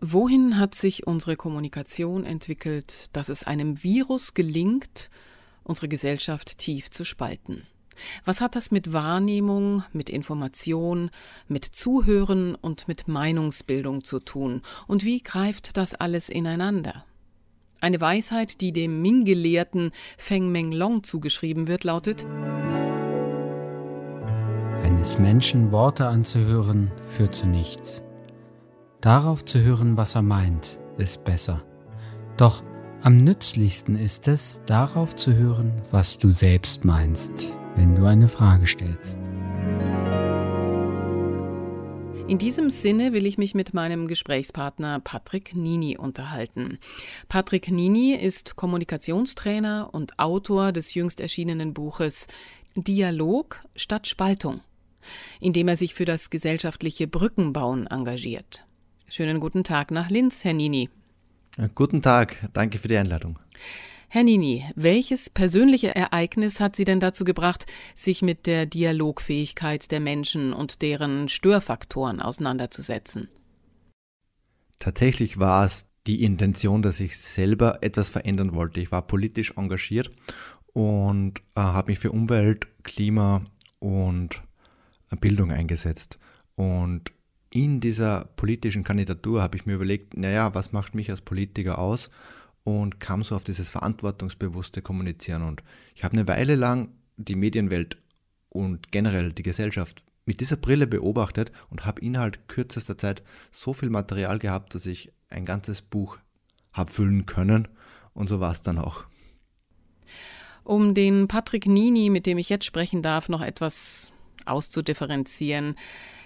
Wohin hat sich unsere Kommunikation entwickelt, dass es einem Virus gelingt, unsere Gesellschaft tief zu spalten? Was hat das mit Wahrnehmung, mit Information, mit Zuhören und mit Meinungsbildung zu tun? Und wie greift das alles ineinander? Eine Weisheit, die dem Ming-Gelehrten Feng Meng Long zugeschrieben wird, lautet: Eines Menschen Worte anzuhören, führt zu nichts. Darauf zu hören, was er meint, ist besser. Doch am nützlichsten ist es, darauf zu hören, was du selbst meinst, wenn du eine Frage stellst. In diesem Sinne will ich mich mit meinem Gesprächspartner Patrick Nini unterhalten. Patrick Nini ist Kommunikationstrainer und Autor des jüngst erschienenen Buches Dialog statt Spaltung, in dem er sich für das gesellschaftliche Brückenbauen engagiert. Schönen guten Tag nach Linz, Herr Nini. Guten Tag, danke für die Einladung. Herr Nini, welches persönliche Ereignis hat Sie denn dazu gebracht, sich mit der Dialogfähigkeit der Menschen und deren Störfaktoren auseinanderzusetzen? Tatsächlich war es die Intention, dass ich selber etwas verändern wollte. Ich war politisch engagiert und äh, habe mich für Umwelt, Klima und Bildung eingesetzt. Und in dieser politischen Kandidatur habe ich mir überlegt, naja, was macht mich als Politiker aus? Und kam so auf dieses verantwortungsbewusste Kommunizieren. Und ich habe eine Weile lang die Medienwelt und generell die Gesellschaft mit dieser Brille beobachtet und habe innerhalb kürzester Zeit so viel Material gehabt, dass ich ein ganzes Buch habe füllen können. Und so war es dann auch. Um den Patrick Nini, mit dem ich jetzt sprechen darf, noch etwas auszudifferenzieren.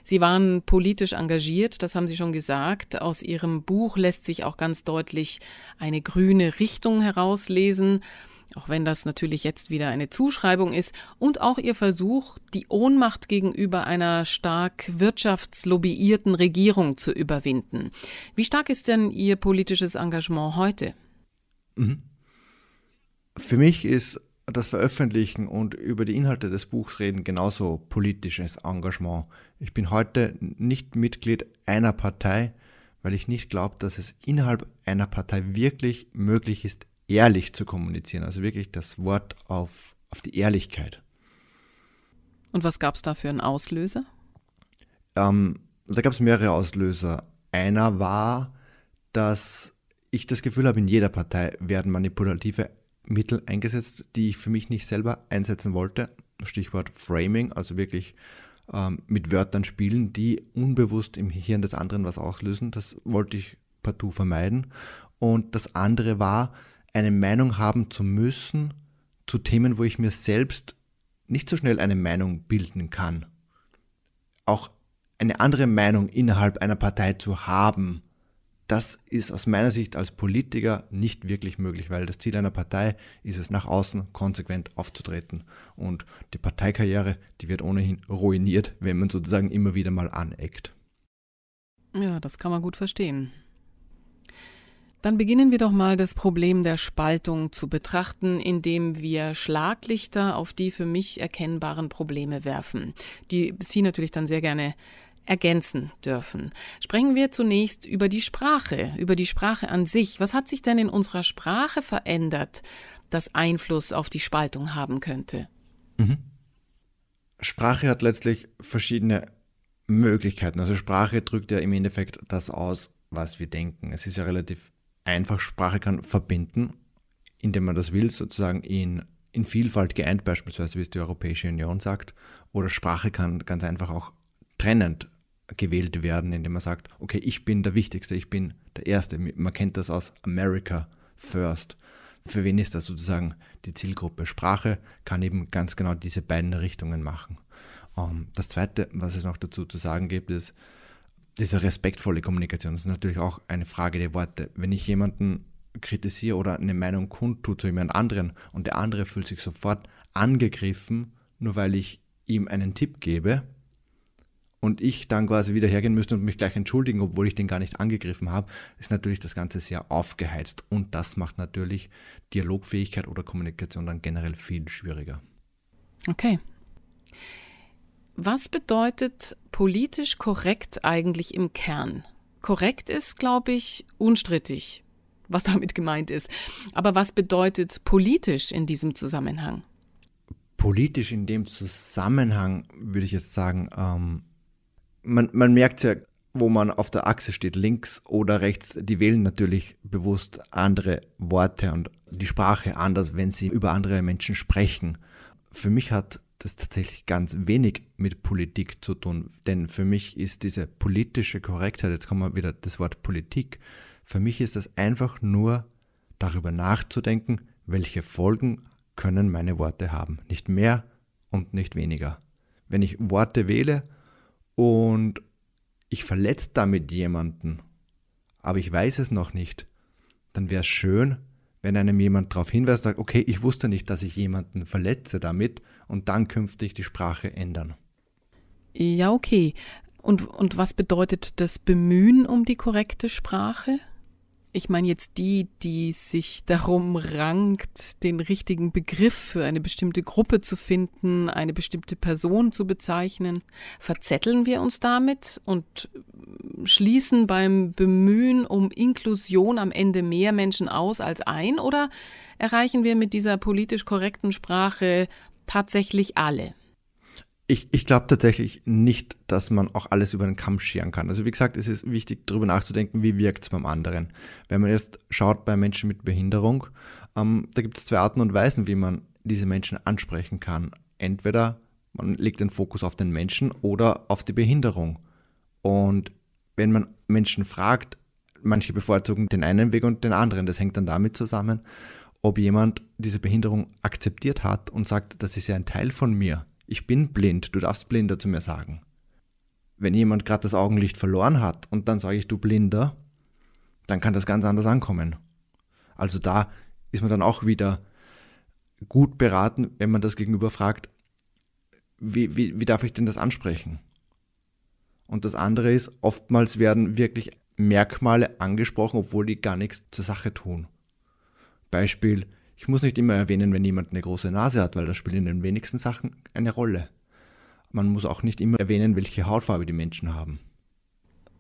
Sie waren politisch engagiert, das haben Sie schon gesagt. Aus Ihrem Buch lässt sich auch ganz deutlich eine grüne Richtung herauslesen, auch wenn das natürlich jetzt wieder eine Zuschreibung ist, und auch Ihr Versuch, die Ohnmacht gegenüber einer stark wirtschaftslobbyierten Regierung zu überwinden. Wie stark ist denn Ihr politisches Engagement heute? Mhm. Für mich ist das Veröffentlichen und über die Inhalte des Buchs reden genauso politisches Engagement. Ich bin heute nicht Mitglied einer Partei, weil ich nicht glaube, dass es innerhalb einer Partei wirklich möglich ist, ehrlich zu kommunizieren. Also wirklich das Wort auf, auf die Ehrlichkeit. Und was gab es da für einen Auslöser? Ähm, da gab es mehrere Auslöser. Einer war, dass ich das Gefühl habe, in jeder Partei werden manipulative Mittel eingesetzt, die ich für mich nicht selber einsetzen wollte. Stichwort Framing, also wirklich ähm, mit Wörtern spielen, die unbewusst im Hirn des anderen was auslösen. Das wollte ich partout vermeiden. Und das andere war, eine Meinung haben zu müssen zu Themen, wo ich mir selbst nicht so schnell eine Meinung bilden kann. Auch eine andere Meinung innerhalb einer Partei zu haben, das ist aus meiner Sicht als Politiker nicht wirklich möglich, weil das Ziel einer Partei ist es, nach außen konsequent aufzutreten. Und die Parteikarriere, die wird ohnehin ruiniert, wenn man sozusagen immer wieder mal aneckt. Ja, das kann man gut verstehen. Dann beginnen wir doch mal das Problem der Spaltung zu betrachten, indem wir Schlaglichter auf die für mich erkennbaren Probleme werfen, die Sie natürlich dann sehr gerne ergänzen dürfen. Sprechen wir zunächst über die Sprache, über die Sprache an sich. Was hat sich denn in unserer Sprache verändert, das Einfluss auf die Spaltung haben könnte? Mhm. Sprache hat letztlich verschiedene Möglichkeiten. Also Sprache drückt ja im Endeffekt das aus, was wir denken. Es ist ja relativ einfach. Sprache kann verbinden, indem man das will, sozusagen in, in Vielfalt geeint, beispielsweise wie es die Europäische Union sagt. Oder Sprache kann ganz einfach auch trennend gewählt werden, indem man sagt, okay, ich bin der Wichtigste, ich bin der Erste. Man kennt das aus America First. Für wen ist das sozusagen die Zielgruppe? Sprache kann eben ganz genau diese beiden Richtungen machen. Ähm, das Zweite, was es noch dazu zu sagen gibt, ist diese respektvolle Kommunikation. Das ist natürlich auch eine Frage der Worte. Wenn ich jemanden kritisiere oder eine Meinung kundtue zu jemand anderen und der andere fühlt sich sofort angegriffen, nur weil ich ihm einen Tipp gebe, und ich dann quasi wieder hergehen müsste und mich gleich entschuldigen, obwohl ich den gar nicht angegriffen habe, ist natürlich das Ganze sehr aufgeheizt. Und das macht natürlich Dialogfähigkeit oder Kommunikation dann generell viel schwieriger. Okay. Was bedeutet politisch korrekt eigentlich im Kern? Korrekt ist, glaube ich, unstrittig, was damit gemeint ist. Aber was bedeutet politisch in diesem Zusammenhang? Politisch in dem Zusammenhang würde ich jetzt sagen, ähm, man, man merkt ja, wo man auf der Achse steht, links oder rechts, die wählen natürlich bewusst andere Worte und die Sprache anders, wenn sie über andere Menschen sprechen. Für mich hat das tatsächlich ganz wenig mit Politik zu tun, denn für mich ist diese politische Korrektheit, jetzt kommen wir wieder das Wort Politik, für mich ist das einfach nur darüber nachzudenken, welche Folgen können meine Worte haben. Nicht mehr und nicht weniger. Wenn ich Worte wähle und ich verletze damit jemanden, aber ich weiß es noch nicht, dann wäre es schön, wenn einem jemand darauf hinweist, sagt, okay, ich wusste nicht, dass ich jemanden verletze damit und dann künftig die Sprache ändern. Ja, okay. Und, und was bedeutet das Bemühen um die korrekte Sprache? Ich meine jetzt die, die sich darum rankt, den richtigen Begriff für eine bestimmte Gruppe zu finden, eine bestimmte Person zu bezeichnen. Verzetteln wir uns damit und schließen beim Bemühen um Inklusion am Ende mehr Menschen aus als ein? Oder erreichen wir mit dieser politisch korrekten Sprache tatsächlich alle? Ich, ich glaube tatsächlich nicht, dass man auch alles über den Kamm scheren kann. Also wie gesagt, es ist wichtig, darüber nachzudenken, wie wirkt es beim anderen. Wenn man jetzt schaut bei Menschen mit Behinderung, ähm, da gibt es zwei Arten und Weisen, wie man diese Menschen ansprechen kann. Entweder man legt den Fokus auf den Menschen oder auf die Behinderung. Und wenn man Menschen fragt, manche bevorzugen den einen Weg und den anderen. Das hängt dann damit zusammen, ob jemand diese Behinderung akzeptiert hat und sagt, das ist ja ein Teil von mir ich bin blind, du darfst blinder zu mir sagen. Wenn jemand gerade das Augenlicht verloren hat und dann sage ich, du blinder, dann kann das ganz anders ankommen. Also da ist man dann auch wieder gut beraten, wenn man das Gegenüber fragt, wie, wie, wie darf ich denn das ansprechen? Und das andere ist, oftmals werden wirklich Merkmale angesprochen, obwohl die gar nichts zur Sache tun. Beispiel, ich muss nicht immer erwähnen, wenn jemand eine große Nase hat, weil das spielt in den wenigsten Sachen eine Rolle. Man muss auch nicht immer erwähnen, welche Hautfarbe die Menschen haben.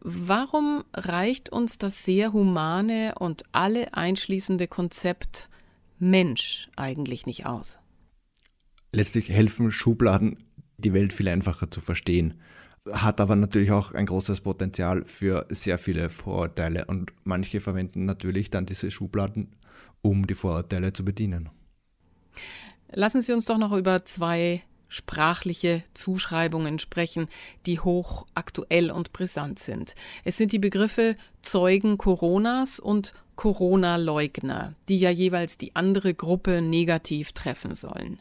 Warum reicht uns das sehr humane und alle einschließende Konzept Mensch eigentlich nicht aus? Letztlich helfen Schubladen, die Welt viel einfacher zu verstehen. Hat aber natürlich auch ein großes Potenzial für sehr viele Vorurteile und manche verwenden natürlich dann diese Schubladen um die Vorurteile zu bedienen. Lassen Sie uns doch noch über zwei sprachliche Zuschreibungen sprechen, die hoch aktuell und brisant sind. Es sind die Begriffe Zeugen Coronas und Corona-Leugner, die ja jeweils die andere Gruppe negativ treffen sollen.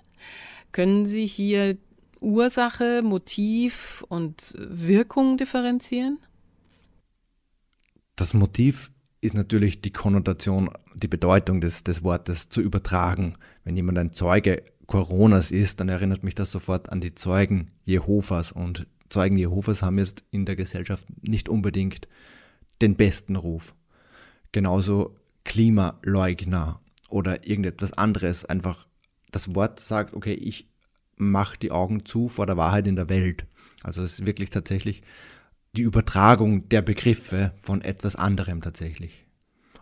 Können Sie hier Ursache, Motiv und Wirkung differenzieren? Das Motiv ist natürlich die Konnotation, die Bedeutung des, des Wortes zu übertragen. Wenn jemand ein Zeuge Coronas ist, dann erinnert mich das sofort an die Zeugen Jehovas. Und Zeugen Jehovas haben jetzt in der Gesellschaft nicht unbedingt den besten Ruf. Genauso Klimaleugner oder irgendetwas anderes. Einfach das Wort sagt, okay, ich mache die Augen zu vor der Wahrheit in der Welt. Also es ist wirklich tatsächlich die Übertragung der Begriffe von etwas anderem tatsächlich.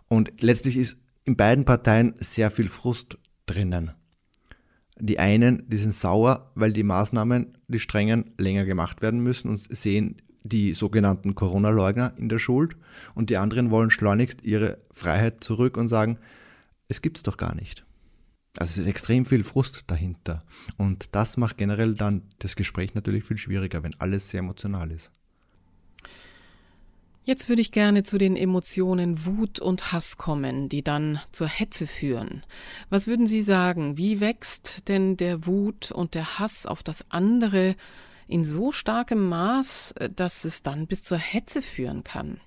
Und letztlich ist in beiden Parteien sehr viel Frust drinnen. Die einen, die sind sauer, weil die Maßnahmen, die strengen, länger gemacht werden müssen und sehen die sogenannten Corona-Leugner in der Schuld. Und die anderen wollen schleunigst ihre Freiheit zurück und sagen, es gibt es doch gar nicht. Also es ist extrem viel Frust dahinter. Und das macht generell dann das Gespräch natürlich viel schwieriger, wenn alles sehr emotional ist. Jetzt würde ich gerne zu den Emotionen Wut und Hass kommen, die dann zur Hetze führen. Was würden Sie sagen, wie wächst denn der Wut und der Hass auf das andere in so starkem Maß, dass es dann bis zur Hetze führen kann?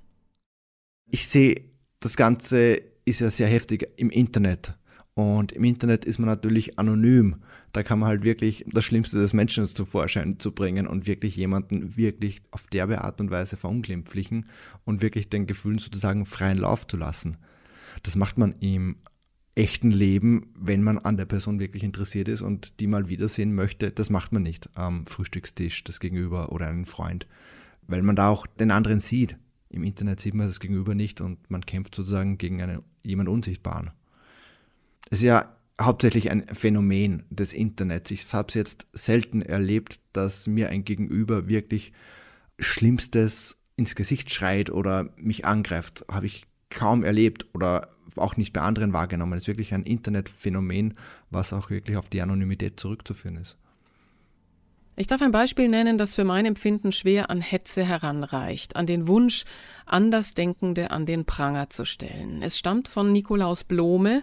Ich sehe, das Ganze ist ja sehr heftig im Internet. Und im Internet ist man natürlich anonym. Da kann man halt wirklich das Schlimmste des Menschen zu Vorschein zu bringen und wirklich jemanden wirklich auf derbe Art und Weise verunglimpflichen und wirklich den Gefühlen sozusagen freien Lauf zu lassen. Das macht man im echten Leben, wenn man an der Person wirklich interessiert ist und die mal wiedersehen möchte, das macht man nicht am Frühstückstisch, das Gegenüber oder einen Freund, weil man da auch den anderen sieht. Im Internet sieht man das Gegenüber nicht und man kämpft sozusagen gegen einen, jemand Unsichtbaren. Es ist ja hauptsächlich ein Phänomen des Internets. Ich habe es jetzt selten erlebt, dass mir ein Gegenüber wirklich Schlimmstes ins Gesicht schreit oder mich angreift. Habe ich kaum erlebt oder auch nicht bei anderen wahrgenommen. Es ist wirklich ein Internetphänomen, was auch wirklich auf die Anonymität zurückzuführen ist. Ich darf ein Beispiel nennen, das für mein Empfinden schwer an Hetze heranreicht, an den Wunsch, Andersdenkende an den Pranger zu stellen. Es stammt von Nikolaus Blome,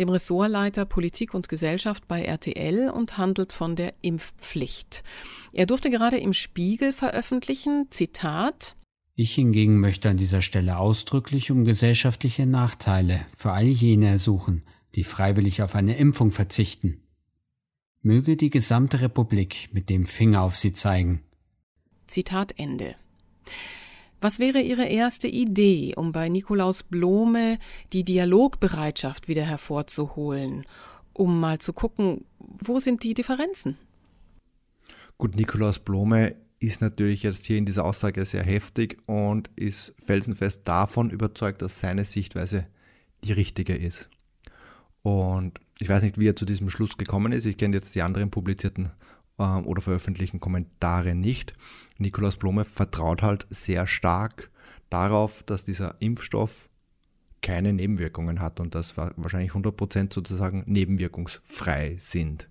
dem Ressortleiter Politik und Gesellschaft bei RTL und handelt von der Impfpflicht. Er durfte gerade im Spiegel veröffentlichen, Zitat, ich hingegen möchte an dieser Stelle ausdrücklich um gesellschaftliche Nachteile für all jene ersuchen, die freiwillig auf eine Impfung verzichten. Möge die gesamte Republik mit dem Finger auf sie zeigen. Zitat Ende. Was wäre Ihre erste Idee, um bei Nikolaus Blome die Dialogbereitschaft wieder hervorzuholen, um mal zu gucken, wo sind die Differenzen? Gut, Nikolaus Blome ist natürlich jetzt hier in dieser Aussage sehr heftig und ist felsenfest davon überzeugt, dass seine Sichtweise die richtige ist. Und ich weiß nicht, wie er zu diesem Schluss gekommen ist. Ich kenne jetzt die anderen publizierten äh, oder veröffentlichten Kommentare nicht. Nikolaus Blome vertraut halt sehr stark darauf, dass dieser Impfstoff keine Nebenwirkungen hat und dass wahrscheinlich 100% sozusagen nebenwirkungsfrei sind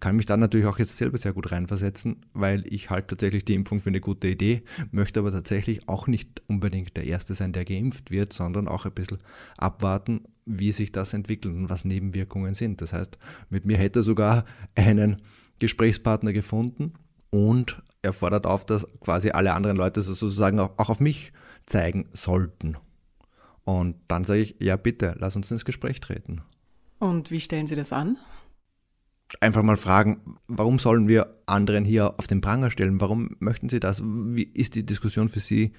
kann mich dann natürlich auch jetzt selber sehr gut reinversetzen, weil ich halt tatsächlich die Impfung für eine gute Idee, möchte aber tatsächlich auch nicht unbedingt der Erste sein, der geimpft wird, sondern auch ein bisschen abwarten, wie sich das entwickelt und was Nebenwirkungen sind. Das heißt, mit mir hätte er sogar einen Gesprächspartner gefunden und er fordert auf, dass quasi alle anderen Leute sozusagen auch auf mich zeigen sollten. Und dann sage ich, ja bitte, lass uns ins Gespräch treten. Und wie stellen Sie das an? einfach mal fragen, warum sollen wir anderen hier auf den Pranger stellen? Warum möchten Sie das? Wie ist die Diskussion für Sie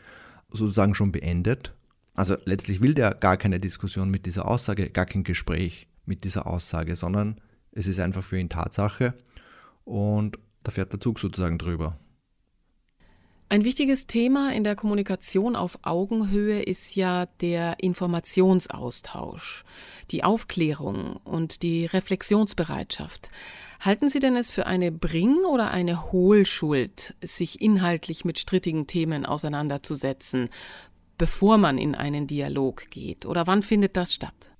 sozusagen schon beendet? Also letztlich will der gar keine Diskussion mit dieser Aussage, gar kein Gespräch mit dieser Aussage, sondern es ist einfach für ihn Tatsache und da fährt der Zug sozusagen drüber. Ein wichtiges Thema in der Kommunikation auf Augenhöhe ist ja der Informationsaustausch, die Aufklärung und die Reflexionsbereitschaft. Halten Sie denn es für eine Bring- oder eine Hohlschuld, sich inhaltlich mit strittigen Themen auseinanderzusetzen, bevor man in einen Dialog geht? Oder wann findet das statt?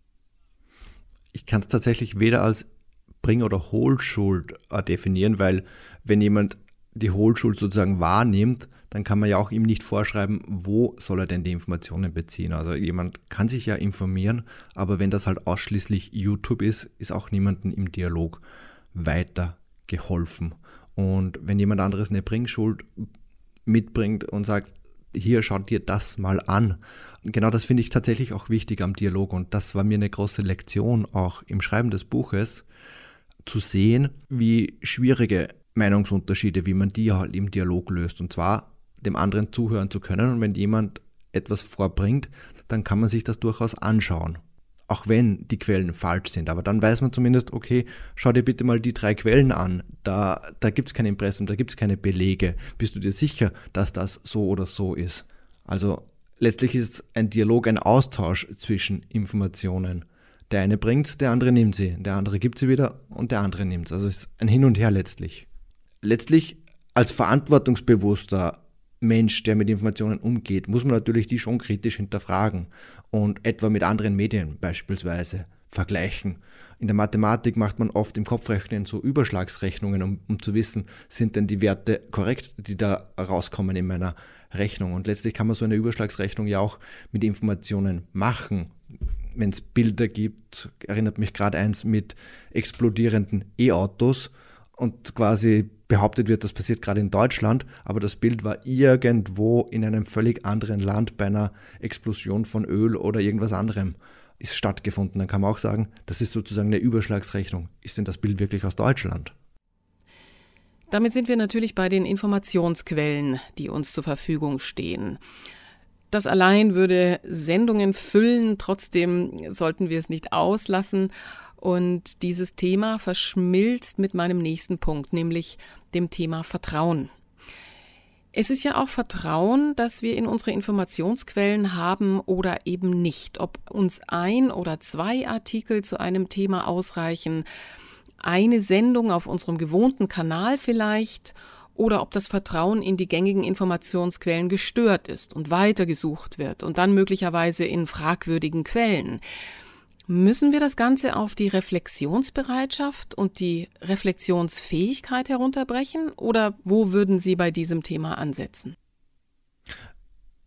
Ich kann es tatsächlich weder als Bring- oder Hohlschuld äh, definieren, weil wenn jemand die Hohlschuld sozusagen wahrnimmt, dann kann man ja auch ihm nicht vorschreiben, wo soll er denn die Informationen beziehen. Also jemand kann sich ja informieren, aber wenn das halt ausschließlich YouTube ist, ist auch niemandem im Dialog weiter geholfen. Und wenn jemand anderes eine Bringschuld mitbringt und sagt, hier schaut dir das mal an. Genau das finde ich tatsächlich auch wichtig am Dialog und das war mir eine große Lektion auch im Schreiben des Buches, zu sehen, wie schwierige Meinungsunterschiede, wie man die halt im Dialog löst. Und zwar dem anderen zuhören zu können. Und wenn jemand etwas vorbringt, dann kann man sich das durchaus anschauen. Auch wenn die Quellen falsch sind. Aber dann weiß man zumindest, okay, schau dir bitte mal die drei Quellen an. Da, da gibt es kein Impressum, da gibt es keine Belege. Bist du dir sicher, dass das so oder so ist? Also letztlich ist ein Dialog ein Austausch zwischen Informationen. Der eine bringt, der andere nimmt sie, der andere gibt sie wieder und der andere nimmt es. Also es ist ein Hin und Her letztlich. Letztlich als verantwortungsbewusster Mensch, der mit Informationen umgeht, muss man natürlich die schon kritisch hinterfragen und etwa mit anderen Medien beispielsweise vergleichen. In der Mathematik macht man oft im Kopfrechnen so Überschlagsrechnungen, um, um zu wissen, sind denn die Werte korrekt, die da rauskommen in meiner Rechnung. Und letztlich kann man so eine Überschlagsrechnung ja auch mit Informationen machen. Wenn es Bilder gibt, erinnert mich gerade eins mit explodierenden E-Autos und quasi behauptet wird, das passiert gerade in Deutschland, aber das Bild war irgendwo in einem völlig anderen Land bei einer Explosion von Öl oder irgendwas anderem ist stattgefunden. Dann kann man auch sagen, das ist sozusagen eine Überschlagsrechnung. Ist denn das Bild wirklich aus Deutschland? Damit sind wir natürlich bei den Informationsquellen, die uns zur Verfügung stehen. Das allein würde Sendungen füllen, trotzdem sollten wir es nicht auslassen. Und dieses Thema verschmilzt mit meinem nächsten Punkt, nämlich dem Thema Vertrauen. Es ist ja auch Vertrauen, dass wir in unsere Informationsquellen haben oder eben nicht. Ob uns ein oder zwei Artikel zu einem Thema ausreichen, eine Sendung auf unserem gewohnten Kanal vielleicht, oder ob das Vertrauen in die gängigen Informationsquellen gestört ist und weitergesucht wird und dann möglicherweise in fragwürdigen Quellen. Müssen wir das Ganze auf die Reflexionsbereitschaft und die Reflexionsfähigkeit herunterbrechen oder wo würden Sie bei diesem Thema ansetzen?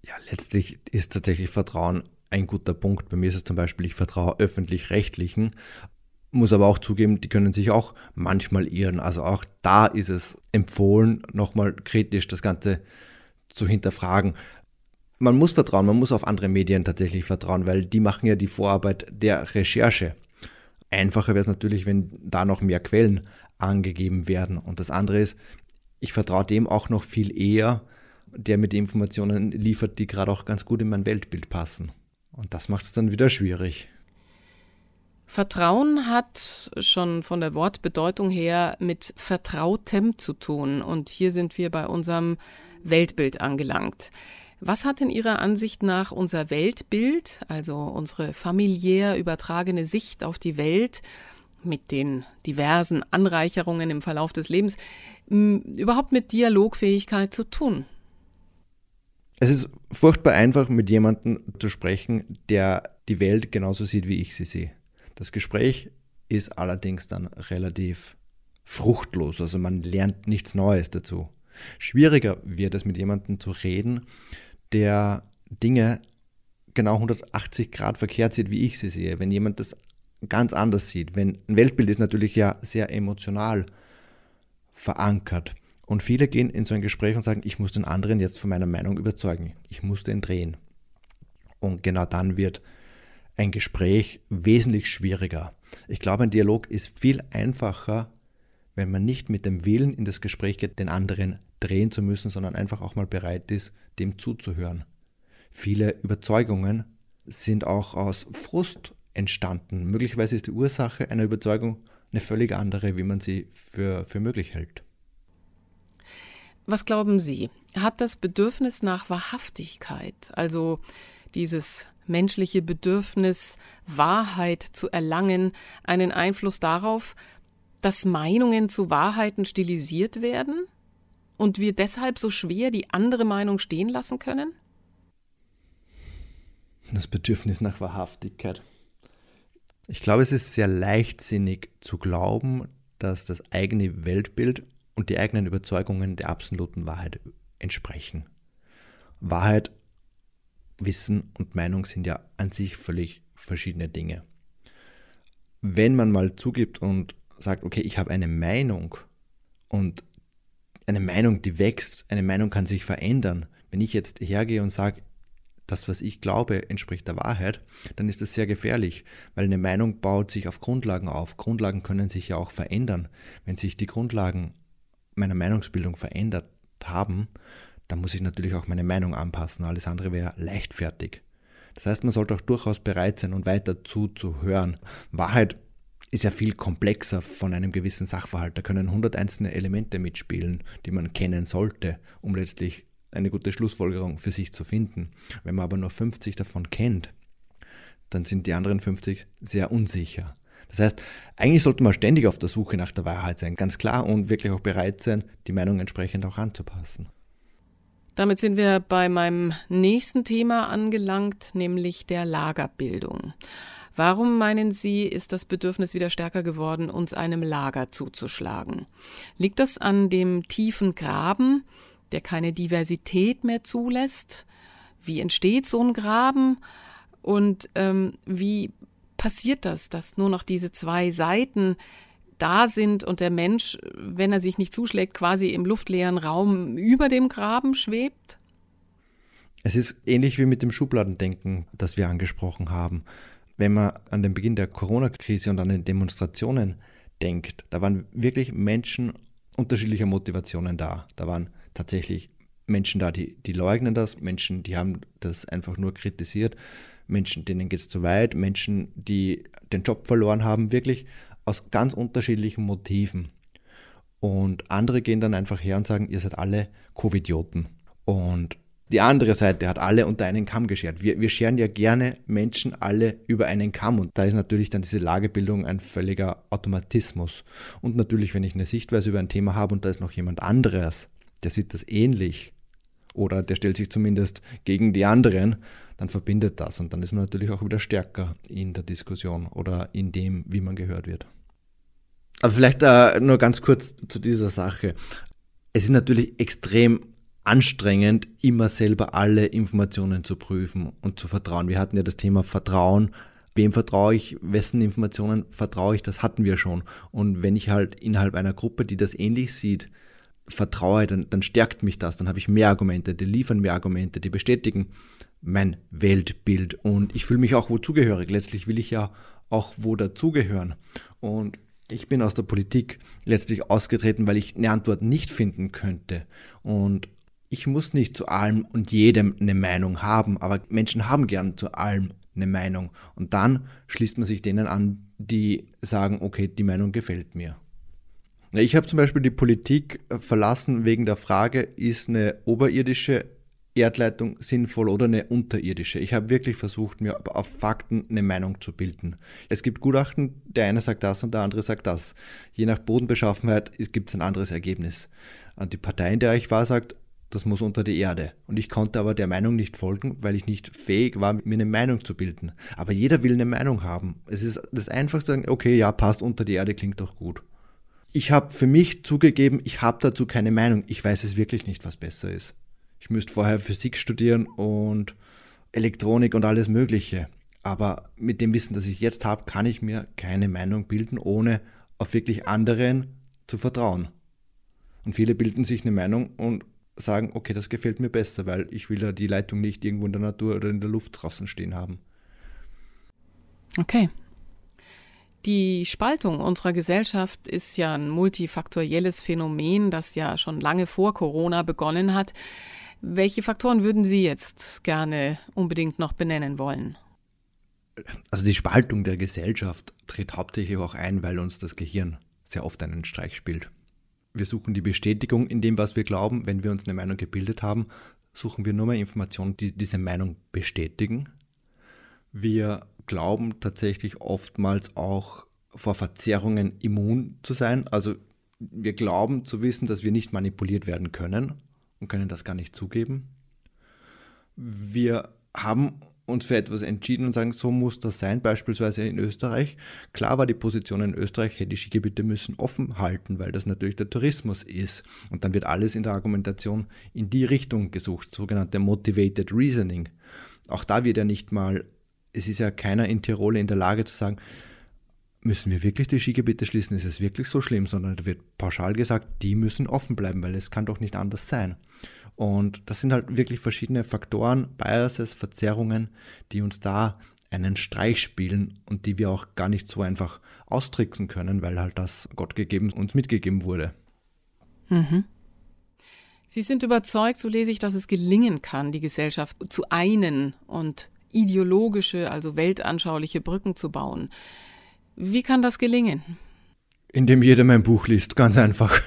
Ja, letztlich ist tatsächlich Vertrauen ein guter Punkt. Bei mir ist es zum Beispiel, ich vertraue öffentlich-rechtlichen, muss aber auch zugeben, die können sich auch manchmal irren. Also auch da ist es empfohlen, nochmal kritisch das Ganze zu hinterfragen man muss vertrauen, man muss auf andere Medien tatsächlich vertrauen, weil die machen ja die Vorarbeit der Recherche. Einfacher wäre es natürlich, wenn da noch mehr Quellen angegeben werden. Und das andere ist, ich vertraue dem auch noch viel eher, der mir die Informationen liefert, die gerade auch ganz gut in mein Weltbild passen. Und das macht es dann wieder schwierig. Vertrauen hat schon von der Wortbedeutung her mit Vertrautem zu tun. Und hier sind wir bei unserem Weltbild angelangt. Was hat in Ihrer Ansicht nach unser Weltbild, also unsere familiär übertragene Sicht auf die Welt, mit den diversen Anreicherungen im Verlauf des Lebens, überhaupt mit Dialogfähigkeit zu tun? Es ist furchtbar einfach, mit jemandem zu sprechen, der die Welt genauso sieht, wie ich sie sehe. Das Gespräch ist allerdings dann relativ fruchtlos, also man lernt nichts Neues dazu. Schwieriger wird es, mit jemandem zu reden, der Dinge genau 180 Grad verkehrt sieht, wie ich sie sehe. Wenn jemand das ganz anders sieht, wenn ein Weltbild ist natürlich ja sehr emotional verankert. Und viele gehen in so ein Gespräch und sagen, ich muss den anderen jetzt von meiner Meinung überzeugen. Ich muss den drehen. Und genau dann wird ein Gespräch wesentlich schwieriger. Ich glaube, ein Dialog ist viel einfacher, wenn man nicht mit dem Willen in das Gespräch geht, den anderen drehen zu müssen, sondern einfach auch mal bereit ist, dem zuzuhören. Viele Überzeugungen sind auch aus Frust entstanden. Möglicherweise ist die Ursache einer Überzeugung eine völlig andere, wie man sie für, für möglich hält. Was glauben Sie? Hat das Bedürfnis nach Wahrhaftigkeit, also dieses menschliche Bedürfnis, Wahrheit zu erlangen, einen Einfluss darauf, dass Meinungen zu Wahrheiten stilisiert werden? Und wir deshalb so schwer die andere Meinung stehen lassen können? Das Bedürfnis nach Wahrhaftigkeit. Ich glaube, es ist sehr leichtsinnig zu glauben, dass das eigene Weltbild und die eigenen Überzeugungen der absoluten Wahrheit entsprechen. Wahrheit, Wissen und Meinung sind ja an sich völlig verschiedene Dinge. Wenn man mal zugibt und sagt, okay, ich habe eine Meinung und eine Meinung, die wächst, eine Meinung kann sich verändern. Wenn ich jetzt hergehe und sage, das, was ich glaube, entspricht der Wahrheit, dann ist das sehr gefährlich, weil eine Meinung baut sich auf Grundlagen auf. Grundlagen können sich ja auch verändern. Wenn sich die Grundlagen meiner Meinungsbildung verändert haben, dann muss ich natürlich auch meine Meinung anpassen. Alles andere wäre leichtfertig. Das heißt, man sollte auch durchaus bereit sein und weiter zuzuhören. Wahrheit ist ja viel komplexer von einem gewissen Sachverhalt. Da können hundert einzelne Elemente mitspielen, die man kennen sollte, um letztlich eine gute Schlussfolgerung für sich zu finden. Wenn man aber nur 50 davon kennt, dann sind die anderen 50 sehr unsicher. Das heißt, eigentlich sollte man ständig auf der Suche nach der Wahrheit sein, ganz klar, und wirklich auch bereit sein, die Meinung entsprechend auch anzupassen. Damit sind wir bei meinem nächsten Thema angelangt, nämlich der Lagerbildung. Warum, meinen Sie, ist das Bedürfnis wieder stärker geworden, uns einem Lager zuzuschlagen? Liegt das an dem tiefen Graben, der keine Diversität mehr zulässt? Wie entsteht so ein Graben? Und ähm, wie passiert das, dass nur noch diese zwei Seiten da sind und der Mensch, wenn er sich nicht zuschlägt, quasi im luftleeren Raum über dem Graben schwebt? Es ist ähnlich wie mit dem Schubladendenken, das wir angesprochen haben wenn man an den Beginn der Corona-Krise und an den Demonstrationen denkt, da waren wirklich Menschen unterschiedlicher Motivationen da. Da waren tatsächlich Menschen da, die, die leugnen das, Menschen, die haben das einfach nur kritisiert, Menschen, denen geht es zu weit, Menschen, die den Job verloren haben, wirklich aus ganz unterschiedlichen Motiven. Und andere gehen dann einfach her und sagen, ihr seid alle Covidioten. Und die andere Seite hat alle unter einen Kamm geschert. Wir, wir scheren ja gerne Menschen alle über einen Kamm und da ist natürlich dann diese Lagebildung ein völliger Automatismus. Und natürlich, wenn ich eine Sichtweise über ein Thema habe und da ist noch jemand anderes, der sieht das ähnlich oder der stellt sich zumindest gegen die anderen, dann verbindet das und dann ist man natürlich auch wieder stärker in der Diskussion oder in dem, wie man gehört wird. Aber vielleicht äh, nur ganz kurz zu dieser Sache. Es ist natürlich extrem anstrengend, immer selber alle Informationen zu prüfen und zu vertrauen. Wir hatten ja das Thema Vertrauen. Wem vertraue ich, wessen Informationen vertraue ich, das hatten wir schon. Und wenn ich halt innerhalb einer Gruppe, die das ähnlich sieht, vertraue, dann, dann stärkt mich das, dann habe ich mehr Argumente, die liefern mehr Argumente, die bestätigen mein Weltbild und ich fühle mich auch wo zugehörig. Letztlich will ich ja auch wo dazugehören. Und ich bin aus der Politik letztlich ausgetreten, weil ich eine Antwort nicht finden könnte. Und ich muss nicht zu allem und jedem eine Meinung haben, aber Menschen haben gern zu allem eine Meinung. Und dann schließt man sich denen an, die sagen, okay, die Meinung gefällt mir. Ich habe zum Beispiel die Politik verlassen wegen der Frage, ist eine oberirdische Erdleitung sinnvoll oder eine unterirdische. Ich habe wirklich versucht, mir auf Fakten eine Meinung zu bilden. Es gibt Gutachten, der eine sagt das und der andere sagt das. Je nach Bodenbeschaffenheit gibt es ein anderes Ergebnis. Und die Partei, in der ich war, sagt, das muss unter die Erde. Und ich konnte aber der Meinung nicht folgen, weil ich nicht fähig war, mir eine Meinung zu bilden. Aber jeder will eine Meinung haben. Es ist das Einfachste okay, ja, passt unter die Erde, klingt doch gut. Ich habe für mich zugegeben, ich habe dazu keine Meinung. Ich weiß es wirklich nicht, was besser ist. Ich müsste vorher Physik studieren und Elektronik und alles Mögliche. Aber mit dem Wissen, das ich jetzt habe, kann ich mir keine Meinung bilden, ohne auf wirklich anderen zu vertrauen. Und viele bilden sich eine Meinung und sagen, okay, das gefällt mir besser, weil ich will ja die Leitung nicht irgendwo in der Natur oder in der Luft draußen stehen haben. Okay. Die Spaltung unserer Gesellschaft ist ja ein multifaktorielles Phänomen, das ja schon lange vor Corona begonnen hat. Welche Faktoren würden Sie jetzt gerne unbedingt noch benennen wollen? Also die Spaltung der Gesellschaft tritt hauptsächlich auch ein, weil uns das Gehirn sehr oft einen Streich spielt. Wir suchen die Bestätigung in dem, was wir glauben. Wenn wir uns eine Meinung gebildet haben, suchen wir nur mehr Informationen, die diese Meinung bestätigen. Wir glauben tatsächlich oftmals auch vor Verzerrungen immun zu sein. Also wir glauben zu wissen, dass wir nicht manipuliert werden können und können das gar nicht zugeben. Wir haben uns für etwas entschieden und sagen, so muss das sein, beispielsweise in Österreich. Klar war die Position in Österreich, hey, die Skigebiete müssen offen halten, weil das natürlich der Tourismus ist. Und dann wird alles in der Argumentation in die Richtung gesucht, sogenannte Motivated Reasoning. Auch da wird ja nicht mal, es ist ja keiner in Tirol in der Lage zu sagen, müssen wir wirklich die Skigebiete schließen? Ist es wirklich so schlimm? Sondern da wird pauschal gesagt, die müssen offen bleiben, weil es kann doch nicht anders sein. Und das sind halt wirklich verschiedene Faktoren, Biases, Verzerrungen, die uns da einen Streich spielen und die wir auch gar nicht so einfach austricksen können, weil halt das Gott gegeben uns mitgegeben wurde. Mhm. Sie sind überzeugt, so lese ich, dass es gelingen kann, die Gesellschaft zu einen und ideologische, also weltanschauliche Brücken zu bauen. Wie kann das gelingen? Indem jeder mein Buch liest, ganz einfach.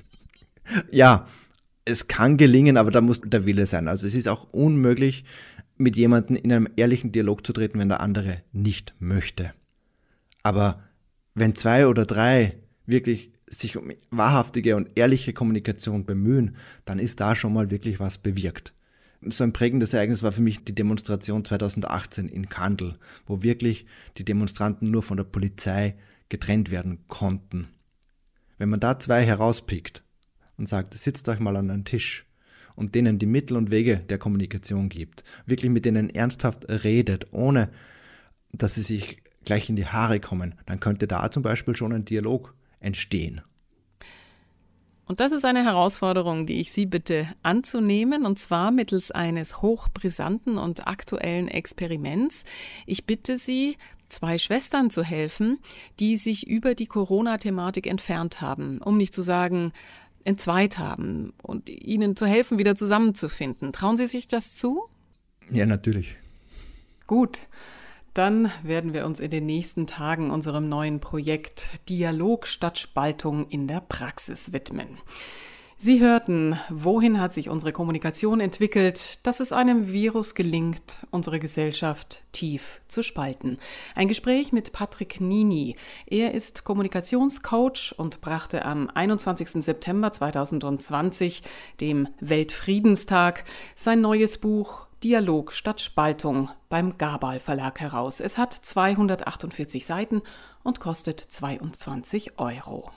ja, es kann gelingen, aber da muss der Wille sein. Also es ist auch unmöglich, mit jemandem in einem ehrlichen Dialog zu treten, wenn der andere nicht möchte. Aber wenn zwei oder drei wirklich sich um wahrhaftige und ehrliche Kommunikation bemühen, dann ist da schon mal wirklich was bewirkt so ein prägendes Ereignis war für mich die Demonstration 2018 in Kandel, wo wirklich die Demonstranten nur von der Polizei getrennt werden konnten. Wenn man da zwei herauspickt und sagt, sitzt euch mal an einen Tisch und denen die Mittel und Wege der Kommunikation gibt, wirklich mit denen ernsthaft redet, ohne dass sie sich gleich in die Haare kommen, dann könnte da zum Beispiel schon ein Dialog entstehen. Und das ist eine Herausforderung, die ich Sie bitte anzunehmen, und zwar mittels eines hochbrisanten und aktuellen Experiments. Ich bitte Sie, zwei Schwestern zu helfen, die sich über die Corona-Thematik entfernt haben, um nicht zu sagen, entzweit haben und ihnen zu helfen, wieder zusammenzufinden. Trauen Sie sich das zu? Ja, natürlich. Gut. Dann werden wir uns in den nächsten Tagen unserem neuen Projekt Dialog statt Spaltung in der Praxis widmen. Sie hörten, wohin hat sich unsere Kommunikation entwickelt, dass es einem Virus gelingt, unsere Gesellschaft tief zu spalten. Ein Gespräch mit Patrick Nini. Er ist Kommunikationscoach und brachte am 21. September 2020, dem Weltfriedenstag, sein neues Buch Dialog statt Spaltung beim Gabal Verlag heraus. Es hat 248 Seiten und kostet 22 Euro.